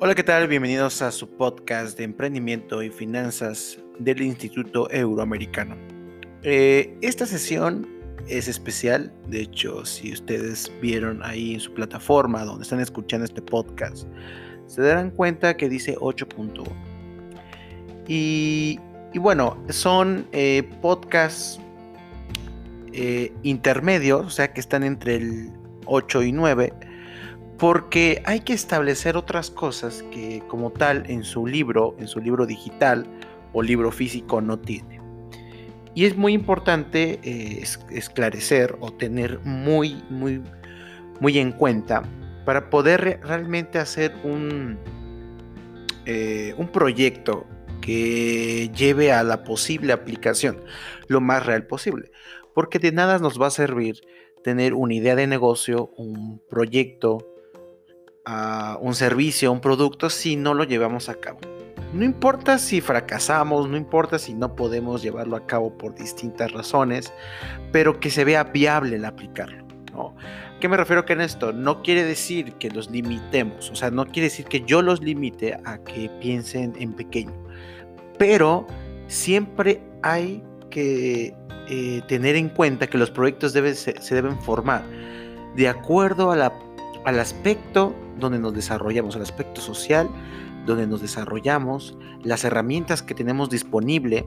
Hola, ¿qué tal? Bienvenidos a su podcast de emprendimiento y finanzas del Instituto Euroamericano. Eh, esta sesión es especial, de hecho, si ustedes vieron ahí en su plataforma donde están escuchando este podcast, se darán cuenta que dice 8.1. Y, bueno, son eh, podcasts eh, intermedios, o sea que están entre el 8 y 9 porque hay que establecer otras cosas que como tal en su libro, en su libro digital o libro físico no tiene. Y es muy importante eh, esclarecer o tener muy, muy, muy en cuenta para poder realmente hacer un, eh, un proyecto que lleve a la posible aplicación lo más real posible. Porque de nada nos va a servir tener una idea de negocio, un proyecto, un servicio, un producto, si no lo llevamos a cabo. No importa si fracasamos, no importa si no podemos llevarlo a cabo por distintas razones, pero que se vea viable el aplicarlo. ¿no? ¿Qué me refiero con esto? No quiere decir que los limitemos, o sea, no quiere decir que yo los limite a que piensen en pequeño, pero siempre hay que eh, tener en cuenta que los proyectos se, deben formar de acuerdo al aspecto donde nos desarrollamos, el aspecto social donde nos desarrollamos, las herramientas que tenemos disponible,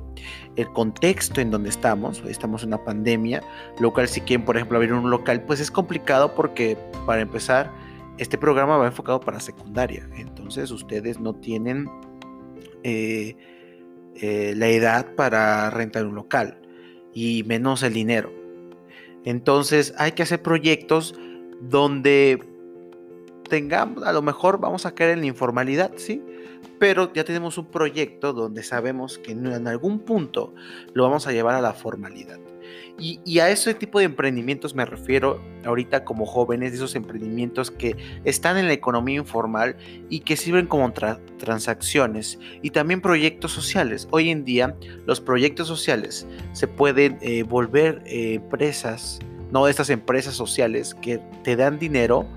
el contexto en donde estamos, estamos en una pandemia, lo cual si quieren, por ejemplo, abrir un local, pues es complicado porque, para empezar, este programa va enfocado para secundaria, entonces ustedes no tienen eh, eh, la edad para rentar un local y menos el dinero. Entonces hay que hacer proyectos donde tengamos, a lo mejor vamos a caer en la informalidad, ¿sí? Pero ya tenemos un proyecto donde sabemos que en algún punto lo vamos a llevar a la formalidad. Y, a ese tipo de emprendimientos me refiero ahorita como jóvenes, de esos emprendimientos que están en la economía informal y que sirven como transacciones y también proyectos sociales. Hoy en día los proyectos sociales se pueden eh, volver eh, empresas, no estas empresas sociales que te dan dinero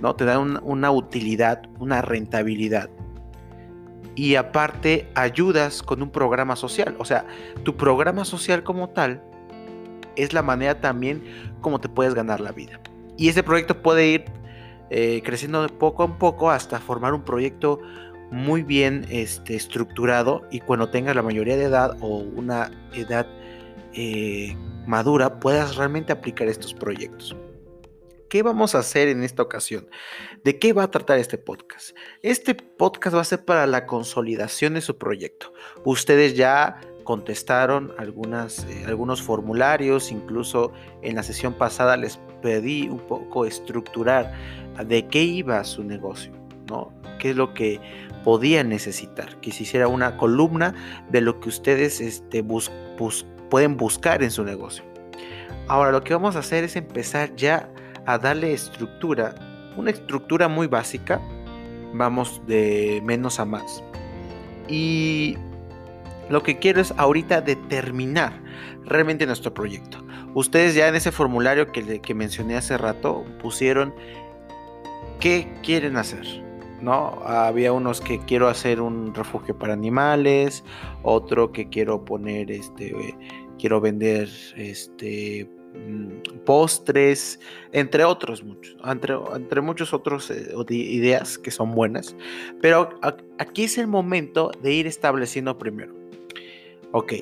¿no? Te da una utilidad, una rentabilidad. Y aparte ayudas con un programa social. O sea, tu programa social como tal es la manera también como te puedes ganar la vida. Y ese proyecto puede ir eh, creciendo poco a poco hasta formar un proyecto muy bien este, estructurado y cuando tengas la mayoría de edad o una edad eh, madura puedas realmente aplicar estos proyectos. ¿Qué vamos a hacer en esta ocasión? ¿De qué va a tratar este podcast? Este podcast va a ser para la consolidación de su proyecto. Ustedes ya contestaron eh, algunos formularios, incluso en la sesión pasada les pedí un poco estructurar de qué iba su negocio, ¿no? ¿Qué es lo que podían necesitar? Que se hiciera una columna de lo que ustedes este, pueden buscar en su negocio. Ahora lo que vamos a hacer es empezar ya a darle estructura, una estructura muy básica, vamos de menos a más. Y lo que quiero es ahorita determinar realmente nuestro proyecto. Ustedes ya en ese formulario que, que mencioné hace rato pusieron qué quieren hacer. ¿no? Había unos que quiero hacer un refugio para animales, otro que quiero poner este quiero vender este postres, entre otros muchos, entre, entre muchos otros eh, ideas que son buenas. Pero aquí es el momento de ir estableciendo primero. Ok,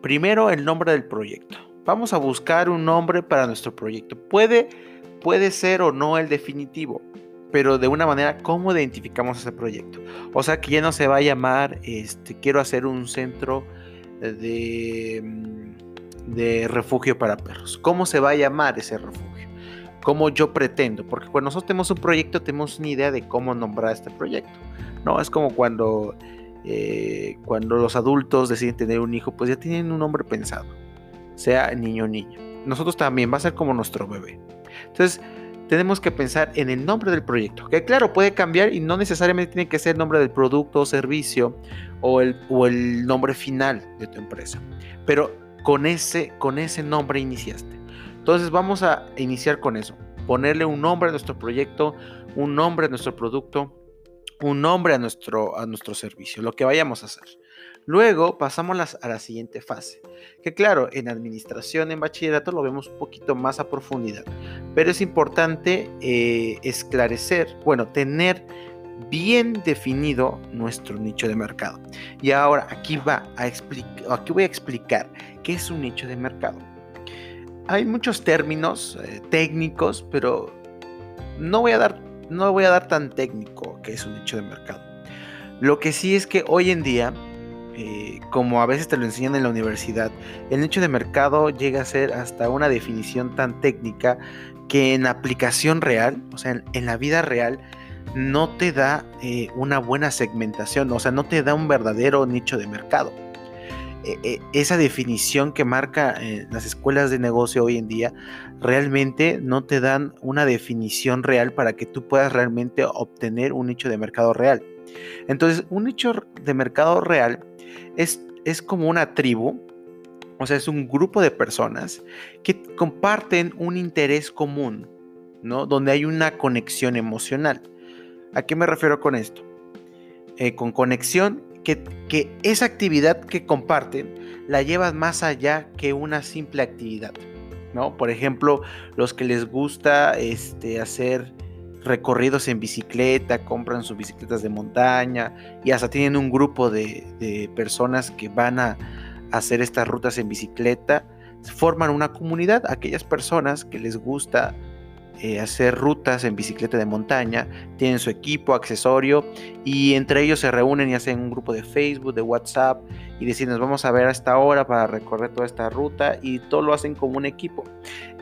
primero el nombre del proyecto. Vamos a buscar un nombre para nuestro proyecto. Puede, puede ser o no el definitivo, pero de una manera, ¿cómo identificamos ese proyecto? O sea, que ya no se va a llamar, este, quiero hacer un centro de mm, de refugio para perros. ¿Cómo se va a llamar ese refugio? ¿Cómo yo pretendo? Porque cuando nosotros tenemos un proyecto tenemos una idea de cómo nombrar este proyecto. No, es como cuando, eh, cuando los adultos deciden tener un hijo, pues ya tienen un nombre pensado, sea niño o niña. Nosotros también va a ser como nuestro bebé. Entonces, tenemos que pensar en el nombre del proyecto, que claro, puede cambiar y no necesariamente tiene que ser el nombre del producto o servicio o el, o el nombre final de tu empresa. Pero con ese, con ese nombre iniciaste. Entonces vamos a iniciar con eso. Ponerle un nombre a nuestro proyecto, un nombre a nuestro producto, un nombre a nuestro, a nuestro servicio, lo que vayamos a hacer. Luego pasamos a la siguiente fase, que claro, en administración, en bachillerato lo vemos un poquito más a profundidad, pero es importante eh, esclarecer, bueno, tener bien definido nuestro nicho de mercado. Y ahora aquí va a explicar, aquí voy a explicar qué es un nicho de mercado. Hay muchos términos eh, técnicos, pero no voy a dar no voy a dar tan técnico que es un nicho de mercado. Lo que sí es que hoy en día eh, como a veces te lo enseñan en la universidad, el nicho de mercado llega a ser hasta una definición tan técnica que en aplicación real, o sea, en, la vida real, no te da eh, una buena segmentación, o sea, no te da un verdadero nicho de mercado. E, e, esa definición que marca eh, las escuelas de negocio hoy en día realmente no te dan una definición real para que tú puedas realmente obtener un nicho de mercado real. Entonces, un nicho de mercado real es, es como una tribu, o sea, es un grupo de personas que comparten un interés común, ¿no? Donde hay una conexión emocional. ¿A qué me refiero con esto? Eh, con conexión, que, esa actividad que comparten la llevas más allá que una simple actividad, ¿no? Por ejemplo, los que les gusta este, hacer recorridos en bicicleta, compran sus bicicletas de montaña y hasta tienen un grupo de, personas que van a, hacer estas rutas en bicicleta. Forman una comunidad, aquellas personas que les gusta eh, hacer rutas en bicicleta de montaña, tienen su equipo, accesorio y entre ellos se reúnen y hacen un grupo de Facebook, de WhatsApp y deciden nos vamos a ver a esta hora para recorrer toda esta ruta y todo lo hacen como un equipo.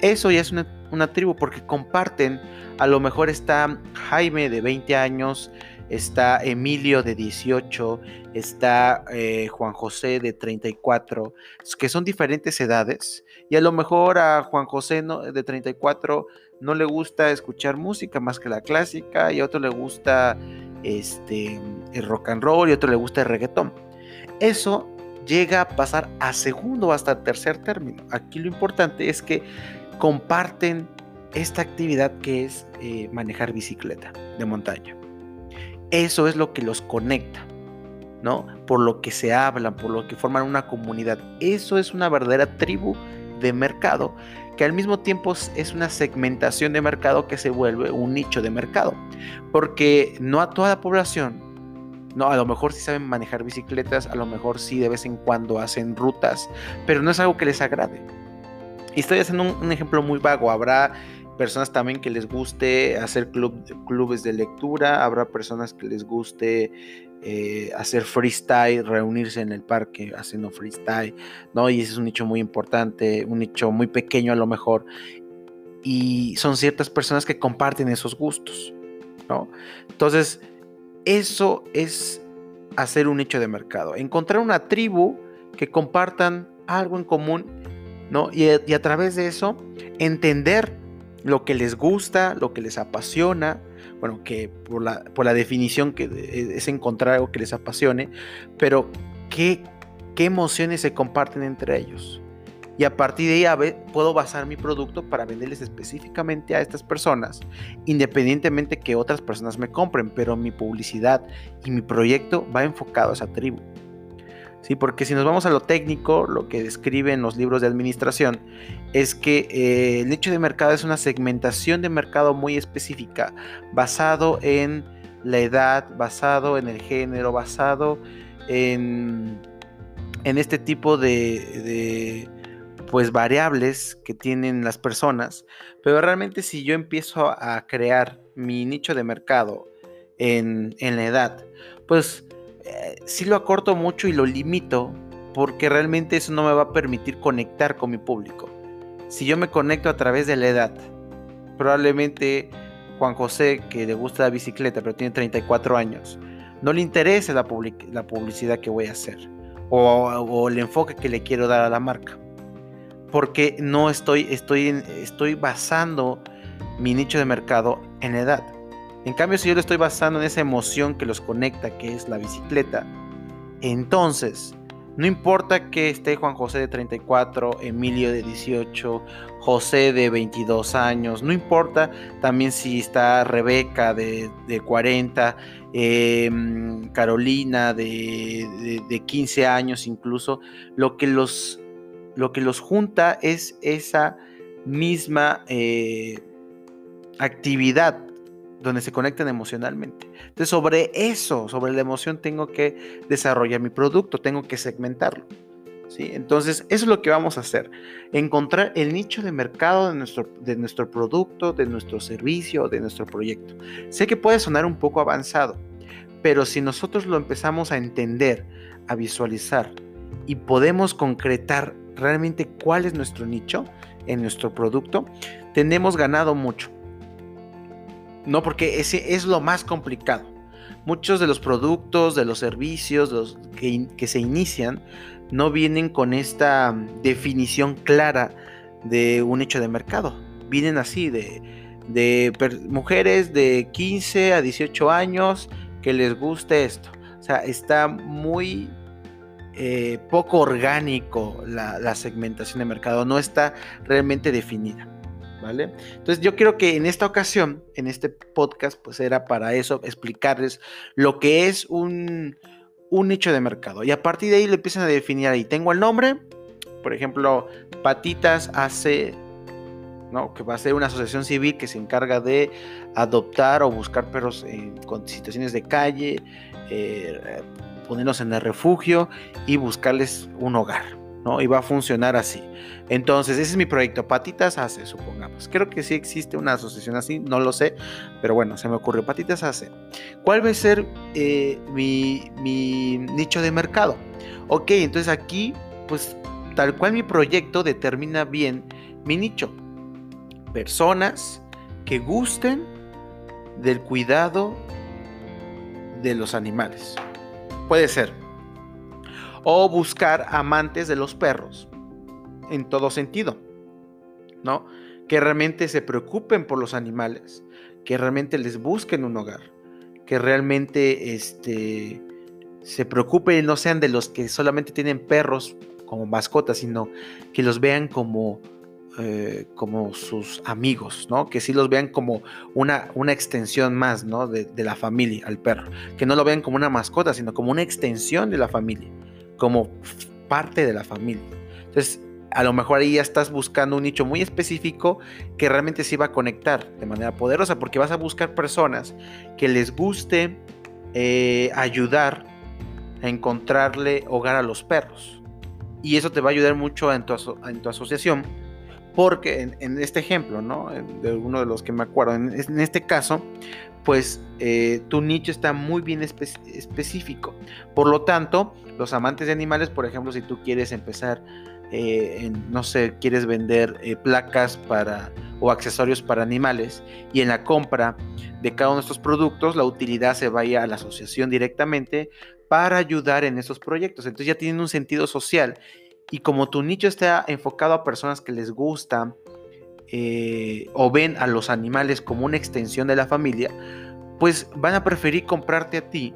Eso ya es una, una tribu porque comparten, a lo mejor está Jaime de 20 años, está Emilio de 18, está eh, Juan José de 34, que son diferentes edades. Y a lo mejor a Juan José de 34 no le gusta escuchar música más que la clásica, y a otro le gusta este, el rock and roll, y a otro le gusta el reggaetón. Eso llega a pasar a segundo hasta tercer término. Aquí lo importante es que comparten esta actividad que es eh, manejar bicicleta de montaña. Eso es lo que los conecta, ¿no? Por lo que se hablan, por lo que forman una comunidad. Eso es una verdadera tribu de mercado, que al mismo tiempo es una segmentación de mercado que se vuelve un nicho de mercado. Porque no a toda la población, no, a lo mejor sí saben manejar bicicletas, a lo mejor sí de vez en cuando hacen rutas, pero no es algo que les agrade. Y estoy haciendo un ejemplo muy vago. Habrá personas también que les guste hacer clubes de lectura, habrá personas que les guste eh, hacer freestyle, reunirse en el parque haciendo freestyle, ¿no? Y ese es un nicho muy importante, un nicho muy pequeño a lo mejor. Y son ciertas personas que comparten esos gustos, ¿no? Entonces, eso es hacer un nicho de mercado, encontrar una tribu que compartan algo en común, ¿no? Y, y a través de eso, entender lo que les gusta, lo que les apasiona, bueno, que por la, por la definición que es encontrar algo que les apasione, pero qué, qué emociones se comparten entre ellos. Y a partir de ahí puedo basar mi producto para venderles específicamente a estas personas, independientemente que otras personas me compren, pero mi publicidad y mi proyecto va enfocado a esa tribu. ¿Sí? Porque si nos vamos a lo técnico, lo que describen los libros de administración es que eh, el nicho de mercado es una segmentación de mercado muy específica, basado en la edad, basado en el género, basado en, en este tipo de, pues variables que tienen las personas. Pero realmente si yo empiezo a crear mi nicho de mercado en, en la edad, pues eh, si lo acorto mucho y lo limito porque realmente eso no me va a permitir conectar con mi público. Si yo me conecto a través de la edad, probablemente Juan José, que le gusta la bicicleta pero tiene 34 años, no le interesa la, publicidad que voy a hacer o, el enfoque que le quiero dar a la marca. Porque no estoy, estoy, basando mi nicho de mercado en edad. En cambio, si yo le estoy basando en esa emoción que los conecta, que es la bicicleta, entonces No importa que esté Juan José de 34, Emilio de 18, José de 22 años, no importa también si está Rebeca de, 40, em, Carolina de, 15 años incluso, lo que los, lo que los junta es esa misma eh, actividad donde se conectan emocionalmente. Entonces, sobre eso, sobre la emoción, tengo que desarrollar mi producto, tengo que segmentarlo. ¿sí? Entonces, eso es lo que vamos a hacer. Encontrar el nicho de mercado de nuestro, de nuestro producto, de nuestro servicio, de nuestro proyecto. Sé que puede sonar un poco avanzado, pero si nosotros lo empezamos a entender, a visualizar y podemos concretar realmente cuál es nuestro nicho en nuestro producto, tenemos ganado mucho. No, porque ese es lo más complicado. Muchos de los productos, de los servicios los que, se inician, no vienen con esta mm, definición clara de un hecho de mercado. Vienen así, de, mujeres de 15 a 18 años que les guste esto. O sea, está muy eh, poco orgánico la segmentación de mercado, no está realmente definida. Entonces yo creo que en esta ocasión, en este podcast, pues era para eso, explicarles lo que es un, un de mercado. Y a partir de ahí lo empiezan a definir ahí. Tengo el nombre, por ejemplo, Patitas AC, ¿no? que va a ser una asociación civil que se encarga de adoptar o buscar perros en situaciones de calle, eh, ponerlos en el refugio y buscarles un hogar. ¿No? Y va a funcionar así. Entonces, ese es mi proyecto, Patitas Hace, supongamos. Creo que sí existe una asociación así, no lo sé, pero bueno, se me ocurrió, Patitas Hace. ¿Cuál va a ser eh, mi, mi nicho de mercado? Ok, entonces aquí, pues tal cual mi proyecto determina bien mi nicho. Personas que gusten del cuidado de los animales. Puede ser o buscar amantes de los perros en todo sentido, ¿no? Que realmente se preocupen por los animales, que realmente les busquen un hogar, que realmente este, se preocupen y no sean de los que solamente tienen perros como mascotas, sino que los vean como, eh, como sus amigos, ¿no? Que sí los vean como una, una extensión más, ¿no? De, de, la familia, al perro. Que no lo vean como una mascota, sino como una extensión de la familia como parte de la familia. Entonces, a lo mejor ahí ya estás buscando un nicho muy específico que realmente se va a conectar de manera poderosa, porque vas a buscar personas que les guste eh, ayudar a encontrarle hogar a los perros. Y eso te va a ayudar mucho en tu, en tu asociación, porque en, este ejemplo, ¿no? De uno de los que me acuerdo, en, en este caso, pues eh, tu nicho está muy bien específico. Por lo tanto, los amantes de animales, por ejemplo, si tú quieres empezar, eh, no sé, quieres vender eh, placas para o accesorios para animales y en la compra de cada uno de estos productos la utilidad se vaya a la asociación directamente para ayudar en estos proyectos. Entonces ya tienen un sentido social y como tu nicho está enfocado a personas que les gusta eh, o ven a los animales como una extensión de la familia, pues van a preferir comprarte a ti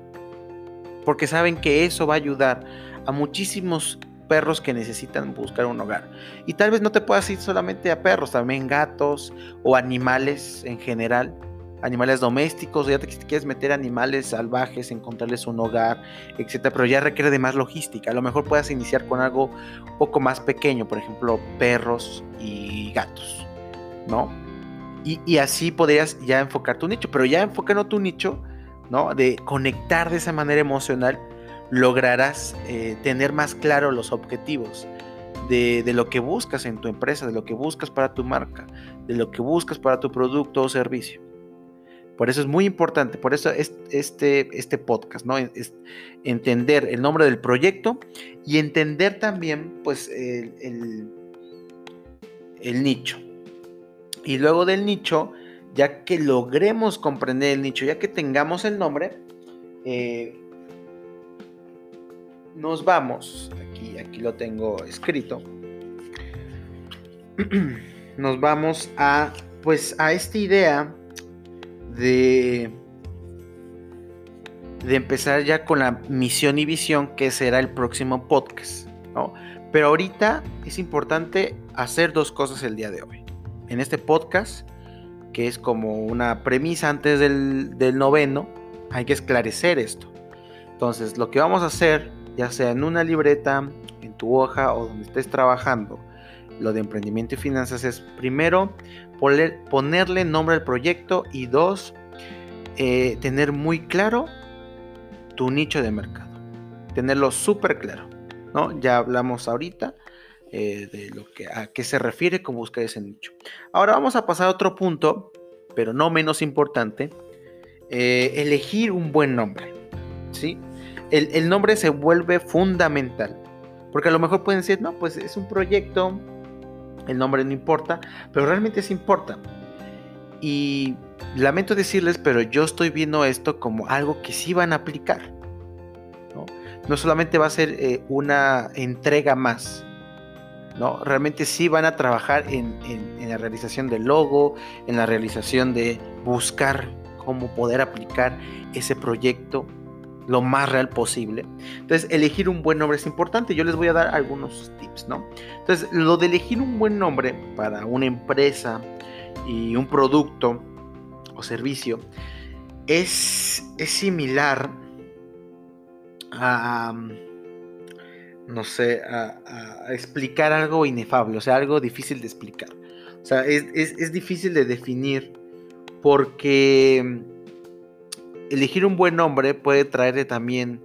porque saben que eso va a ayudar a muchísimos perros que necesitan buscar un hogar. Y tal vez no te puedas ir solamente a perros, también gatos o animales en general, animales domésticos, ya te quieres meter animales salvajes, encontrarles un hogar, etcétera, pero ya requiere de más logística. A lo mejor puedas iniciar con algo poco más pequeño, por ejemplo, perros y gatos. ¿no? Y, así podrías ya enfocar tu nicho, pero ya enfocando tu nicho, ¿no? De conectar de esa manera emocional, lograrás eh, tener más claro los objetivos de, lo que buscas en tu empresa, de lo que buscas para tu marca, de lo que buscas para tu producto o servicio. Por eso es muy importante, por eso es este, este podcast, ¿no? Es entender el nombre del proyecto y entender también, pues, el, el nicho. Y luego del nicho, ya que logremos comprender el nicho, ya que tengamos el nombre, eh, nos vamos, aquí, aquí lo tengo escrito, nos vamos a, pues, a esta idea de, de empezar ya con la misión y visión que será el próximo podcast, ¿no? Pero ahorita es importante hacer dos cosas el día de hoy. En este podcast, que es como una premisa antes del, del noveno, hay que esclarecer esto. Entonces, lo que vamos a hacer, ya sea en una libreta, en tu hoja o donde estés trabajando, lo de emprendimiento y finanzas es primero ponerle nombre al proyecto y dos, eh, tener muy claro tu nicho de mercado. Tenerlo súper claro. ¿no? Ya hablamos ahorita eh, de lo que, a qué se refiere con buscar ese nicho. Ahora vamos a pasar a otro punto, pero no menos importante. Eh, elegir un buen nombre. ¿sí? El, el nombre se vuelve fundamental. Porque a lo mejor pueden decir, no, pues es un proyecto, el nombre no importa, pero realmente sí importa. Y lamento decirles, pero yo estoy viendo esto como algo que sí van a aplicar. No, solamente va a ser eh, una entrega más, ¿no? Realmente sí van a trabajar en, en, la realización del logo, en la realización de buscar cómo poder aplicar ese proyecto lo más real posible. Entonces, elegir un buen nombre es importante. Yo les voy a dar algunos tips, ¿no? Entonces, lo de elegir un buen nombre para una empresa y un producto o servicio es, es similar a, no sé, a, explicar algo inefable, o sea, algo difícil de explicar. O sea, es, es difícil de definir porque elegir un buen nombre puede traerle también,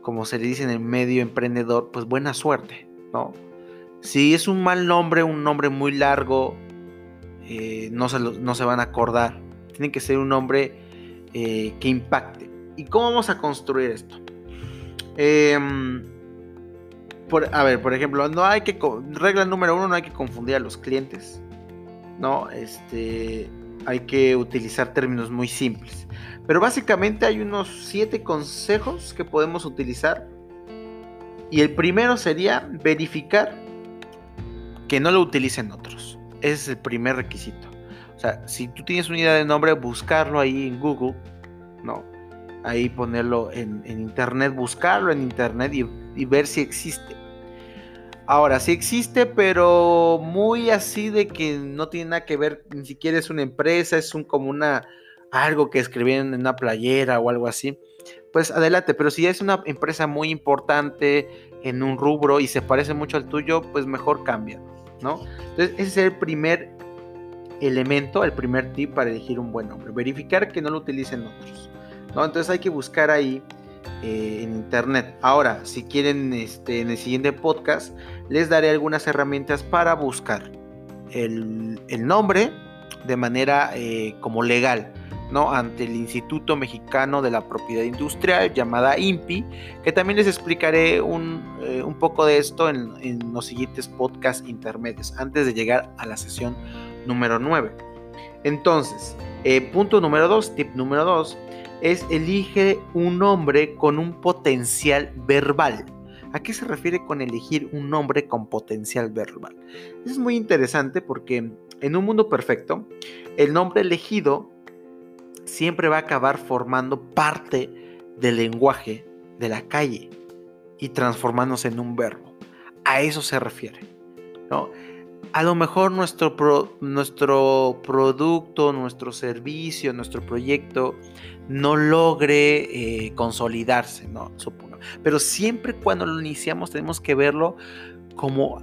como se le dice en el medio emprendedor, pues buena suerte, ¿no? Si es un mal nombre, un nombre muy largo, eh, no, se no, se van a acordar. Tiene que ser un nombre eh, que impacte. ¿Y cómo vamos a construir esto? Em, a ver, por ejemplo, no hay que. Regla número uno: no hay que confundir a los clientes. No, este. Hay que utilizar términos muy simples. Pero básicamente hay unos siete consejos que podemos utilizar. Y el primero sería verificar que no lo utilicen otros. Ese es el primer requisito. O sea, si tú tienes una idea de nombre, buscarlo ahí en Google, ¿no? Ahí ponerlo en, internet, buscarlo en internet y, y, ver si existe. Ahora, sí existe, pero muy así de que no tiene nada que ver, ni siquiera es una empresa, es un, como una, algo que escribieron en una playera o algo así, pues adelante. Pero si es una empresa muy importante en un rubro y se parece mucho al tuyo, pues mejor cambia, ¿no? Entonces, ese es el primer elemento, el primer tip para elegir un buen nombre. Verificar que no lo utilicen otros, ¿no? Entonces hay que buscar ahí eh, en internet. Ahora, si quieren, este, en el siguiente podcast, les daré algunas herramientas para buscar el, nombre de manera eh, como legal ante el Instituto Mexicano de la Propiedad Industrial llamada INPI, que también les explicaré un, eh, poco de esto en, los siguientes podcasts intermedios, antes de llegar a la sesión número 9. Entonces, punto número 2, tip número 2, es elige un nombre con un potencial verbal. ¿A qué se refiere con elegir un nombre con potencial verbal? Es muy interesante porque en un mundo perfecto, el nombre elegido siempre va a acabar formando parte del lenguaje de la calle y transformándose en un verbo. A eso se refiere. ¿no? A lo mejor nuestro, nuestro producto, nuestro servicio, nuestro proyecto no logre eh, consolidarse, ¿no? Supongo. Pero siempre cuando lo iniciamos tenemos que verlo como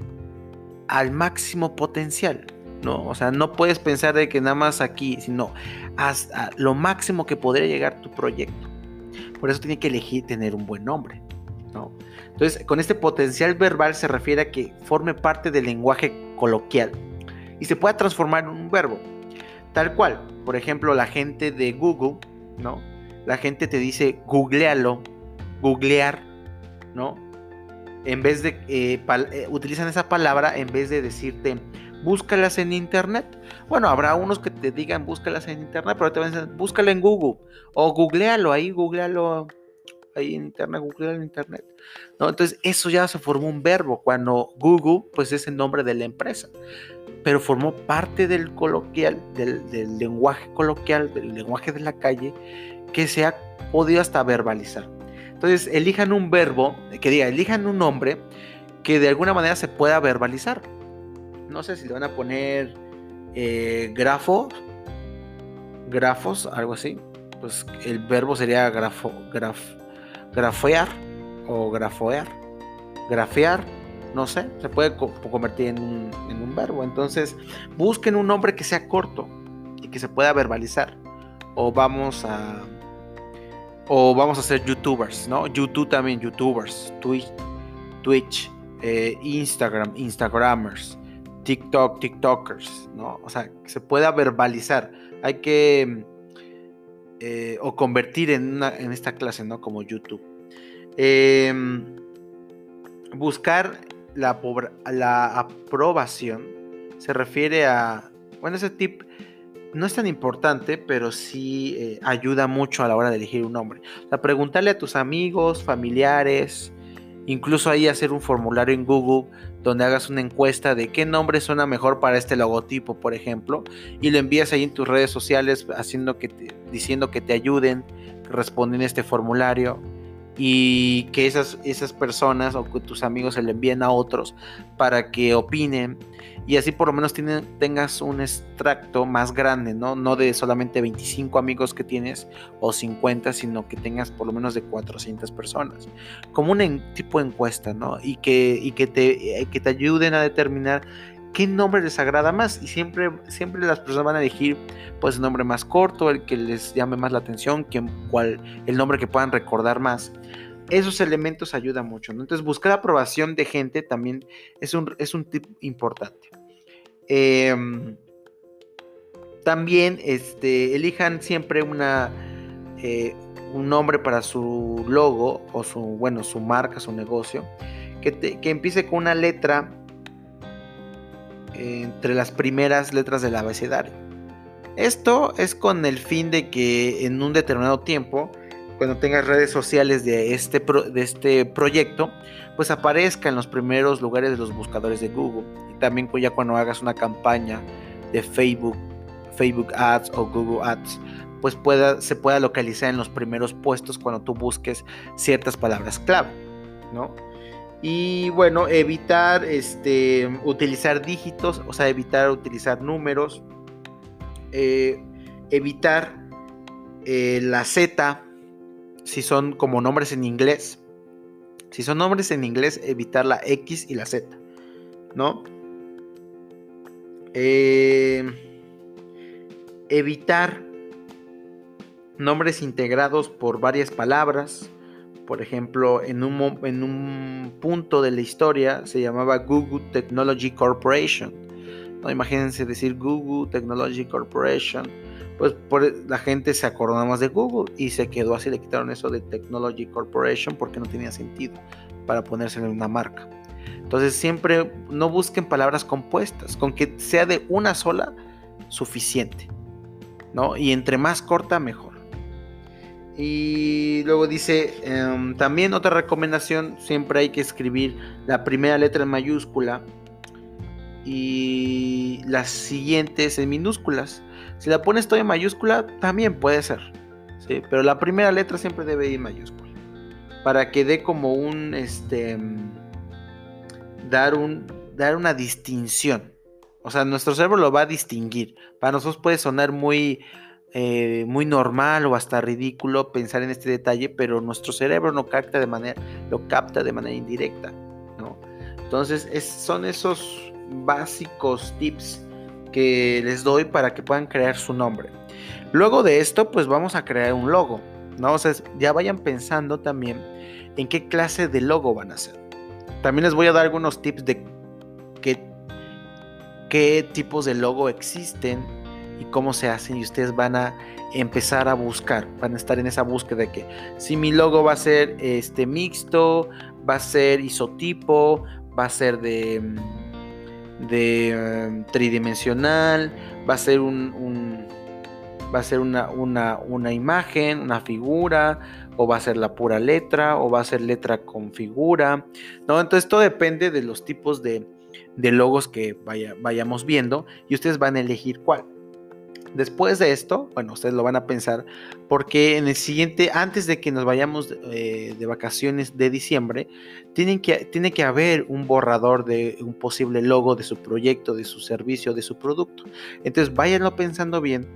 al máximo potencial. ¿no? O sea, no puedes pensar de que nada más aquí, sino hasta lo máximo que podría llegar tu proyecto. Por eso tiene que elegir tener un buen nombre, ¿no? Entonces, con este potencial verbal se refiere a que forme parte del lenguaje coloquial y se pueda transformar en un verbo. Tal cual, por ejemplo, la gente de Google, ¿no? La gente te dice googlealo, googlear, ¿no? En vez de, eh, eh, utilizan esa palabra en vez de decirte búscalas en internet. Bueno, habrá unos que te digan búscalas en internet, pero te van a decir búscala en Google o googlealo ahí, googlealo ahí en internet, googlealo en internet. ¿no? Entonces, eso ya se formó un verbo cuando Google, pues es el nombre de la empresa, pero formó parte del coloquial, del, lenguaje coloquial, del lenguaje de la calle que se ha podido hasta verbalizar. Entonces, elijan un verbo, que diga, elijan un nombre que de alguna manera se pueda verbalizar. No sé si le van a poner eh, grafo, grafos, algo así. Pues el verbo sería grafo, graf, grafear o grafoear. Grafear, no sé, se puede convertir en un, verbo. Entonces, busquen un nombre que sea corto y que se pueda verbalizar. O vamos a o vamos a ser youtubers, ¿no? YouTube también, youtubers, Twitch, Twitch eh, Instagram, Instagramers, TikTok, TikTokers, ¿no? O sea, que se pueda verbalizar. Hay que, eh, o convertir en, esta clase, ¿no? Como YouTube. Em, buscar la, la aprobación se refiere a, bueno, ese tip no es tan importante, pero sí eh, ayuda mucho a la hora de elegir un nombre. O preguntarle a tus amigos, familiares, incluso ahí hacer un formulario en Google donde hagas una encuesta de qué nombre suena mejor para este logotipo, por ejemplo, y lo envías ahí en tus redes sociales haciendo que diciendo que te ayuden, responden este formulario y que esas, esas personas o que tus amigos se lo envíen a otros para que opinen y así por lo menos tengas un extracto más grande, ¿no? No de solamente 25 amigos que tienes o 50, sino que tengas por lo menos de 400 personas. Como un tipo de encuesta, ¿no? Y que, y que, te, eh, que te ayuden a determinar qué nombre les agrada más y siempre, siempre las personas van a elegir pues el nombre más corto, el que les llame más la atención, cual, el nombre que puedan recordar más esos elementos ayudan mucho. Entonces, buscar aprobación de gente también es un, es un tip importante. Em, también este, elijan siempre una, eh, un nombre para su logo o su, bueno, su marca, su negocio, que, que empiece con una letra entre las primeras letras del abecedario. Esto es con el fin de que en un determinado tiempo cuando tengas redes sociales de este, de este proyecto, pues aparezca en los primeros lugares de los buscadores de Google. Y también ya cuando hagas una campaña de Facebook, Facebook Ads o Google Ads, pues pueda, se pueda localizar en los primeros puestos cuando tú busques ciertas palabras clave, ¿no? Y bueno, evitar este, utilizar dígitos, o sea, evitar utilizar números, eh, evitar eh, la Z si son como nombres en inglés. Si son nombres en inglés, evitar la X y la Z, ¿no? Eh, evitar nombres integrados por varias palabras. Por ejemplo, en un, en un punto de la historia se llamaba Google Technology Corporation. ¿no? Imagínense decir Google Technology Corporation pues la gente se acordó más de Google y se quedó así, le quitaron eso de Technology Corporation porque no tenía sentido para ponerse en una marca. Entonces siempre no busquen palabras compuestas, con que sea de una sola suficiente, ¿no? Y entre más corta mejor. Y luego dice, em, también otra recomendación, siempre hay que escribir la primera letra en mayúscula y las siguientes en minúsculas si la pones todo en mayúscula, también puede ser. ¿sí? Pero la primera letra siempre debe ir en mayúscula. Para que dé como un. Este. Dar, un, dar una distinción. O sea, nuestro cerebro lo va a distinguir. Para nosotros puede sonar muy. Eh, muy normal o hasta ridículo pensar en este detalle, pero nuestro cerebro no capta de manera, lo capta de manera indirecta, ¿no? Entonces son esos básicos tips que les doy para que puedan crear su nombre. Luego de esto, pues vamos a crear un logo, ¿no? O ya vayan pensando también en qué clase de logo van a hacer. También les voy a dar algunos tips de qué, qué tipos de logo existen y cómo se hacen y ustedes van a empezar a buscar, van a estar en esa búsqueda de que si mi logo va a ser este mixto, va a ser isotipo, va a ser de de em, tridimensional, va a ser un, va a ser una, una, imagen, una figura, o va a ser la pura letra, o va a ser letra con figura, ¿no? Entonces todo depende de los tipos de, de logos que vaya, vayamos viendo y ustedes van a elegir cuál. Después de esto, bueno, ustedes lo van a pensar, porque en el siguiente, antes de que nos vayamos de, eh, vacaciones de diciembre, tienen que, tiene que haber un borrador de un posible logo de su proyecto, de su servicio, de su producto. Entonces váyanlo pensando bien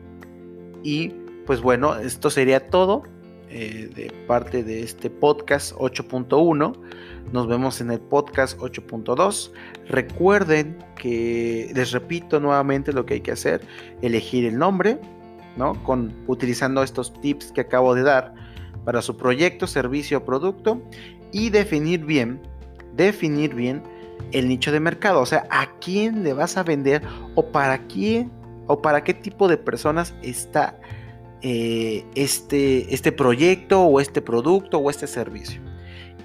y pues bueno, esto sería todo eh, de parte de este podcast 8.1. Nos vemos en el podcast 8.2. Recuerden que les repito nuevamente lo que hay que hacer, elegir el nombre, ¿no? Con utilizando estos tips que acabo de dar para su proyecto, servicio o producto y definir bien, definir bien el nicho de mercado, o sea, a quién le vas a vender o para quién o para qué tipo de personas está eh, este, este proyecto o este producto o este servicio.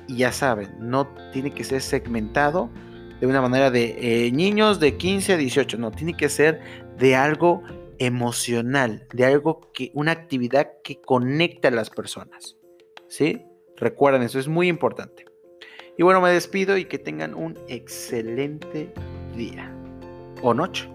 Y ya saben, no tiene que ser segmentado de una manera de eh, niños de 15 a 18, no, tiene que ser de algo emocional, de algo que, una actividad que conecte a las personas. ¿Sí? Recuerden, eso es muy importante. Y bueno, me despido y que tengan un excelente día o noche.